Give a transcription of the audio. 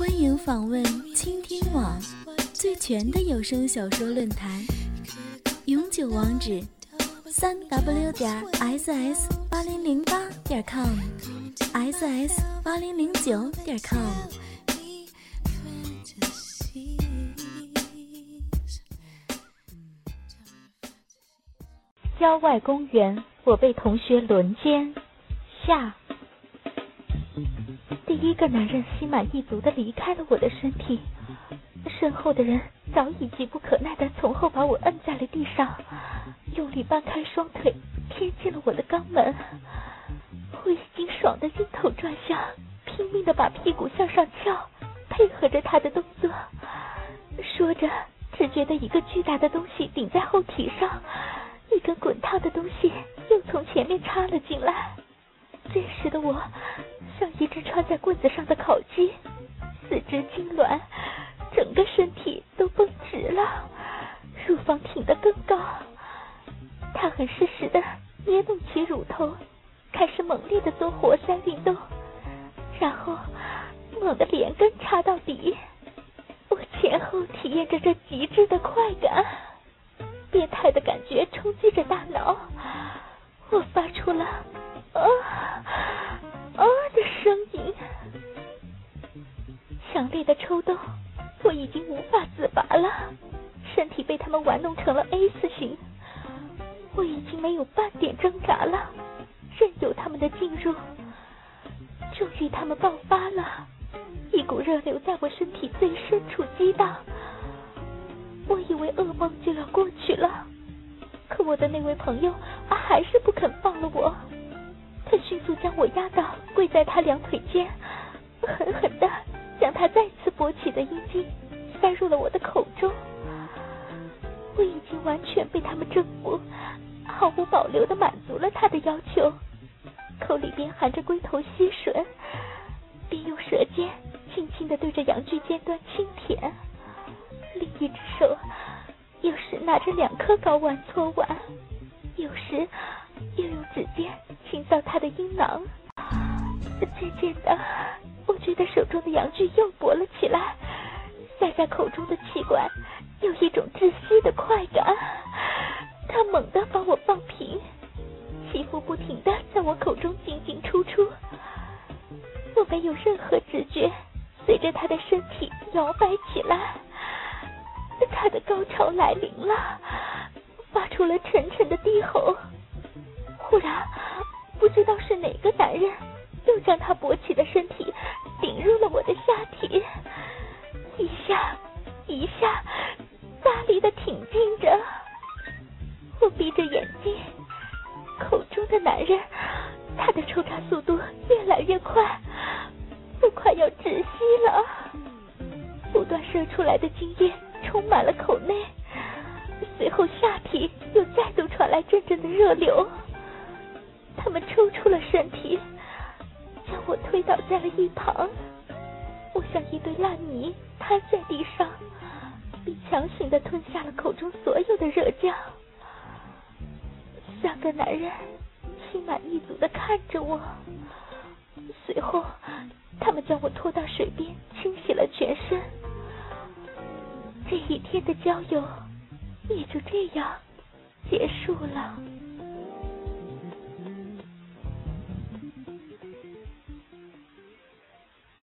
欢迎访问倾听网最全的有声小说论坛，永久网址：三 w 点 ss 八零零八点 com，ss 八零零九点 com。郊外公园，我被同学轮奸。下，第一个男人心满意足的离开了我的身体，身后的人早已急不可耐的从后把我摁在了地上，用力掰开双腿贴近了我的肛门。我已经爽得晕头转向，拼命的把屁股向上翘，配合着他的动作。说着，只觉得一个巨大的东西顶在后体上，一根滚烫的东西又从前面插了进来。这时的我像一只穿在棍子上的烤鸡，四肢痉挛，整个身体都绷直了，乳房挺得更高。他很适时的捏动起乳头，开始猛烈的做活塞运动，然后猛地连根插到底。我前后体验着这极致的快感，变态的感觉冲击着大脑，我发出了。啊被他们玩弄成了 A 字形，我已经没有半点挣扎了，任由他们的进入。终于，他们爆发了，一股热流在我身体最深处激荡，我以为噩梦就要过去了，可我的那位朋友啊还是不肯放了我。他迅速将我压倒，跪在他两腿间，狠狠的将他再次勃起的阴茎塞入了我的口中。我已经完全被他们征服，毫无保留的满足了他的要求，口里边含着龟头吸吮，并用舌尖轻轻的对着阳具尖端轻舔，另一只手有时拿着两颗睾丸搓碗，有时又用指尖。清扫他的阴囊，渐渐的，我觉得手中的阳具又勃了起来，塞在口中的气管有一种窒息的快感。他猛地把我放平，气腹不停的在我口中进进出出。我没有任何知觉，随着他的身体摇摆起来，他的高潮来临了，发出了沉沉的低吼。忽然。不知道是哪个男人，又将他勃起的身体他的抽插速度越来越快，我快要窒息了。不断射出来的精液充满了口内，随后下体又再度传来阵阵的热流。他们抽出了身体，将我推倒在了一旁。我像一堆烂泥瘫在地上，并强行的吞下了口中所有的热浆。三个男人心满意足的看着我，随后他们将我拖到水边清洗了全身。这一天的郊游也就这样结束了。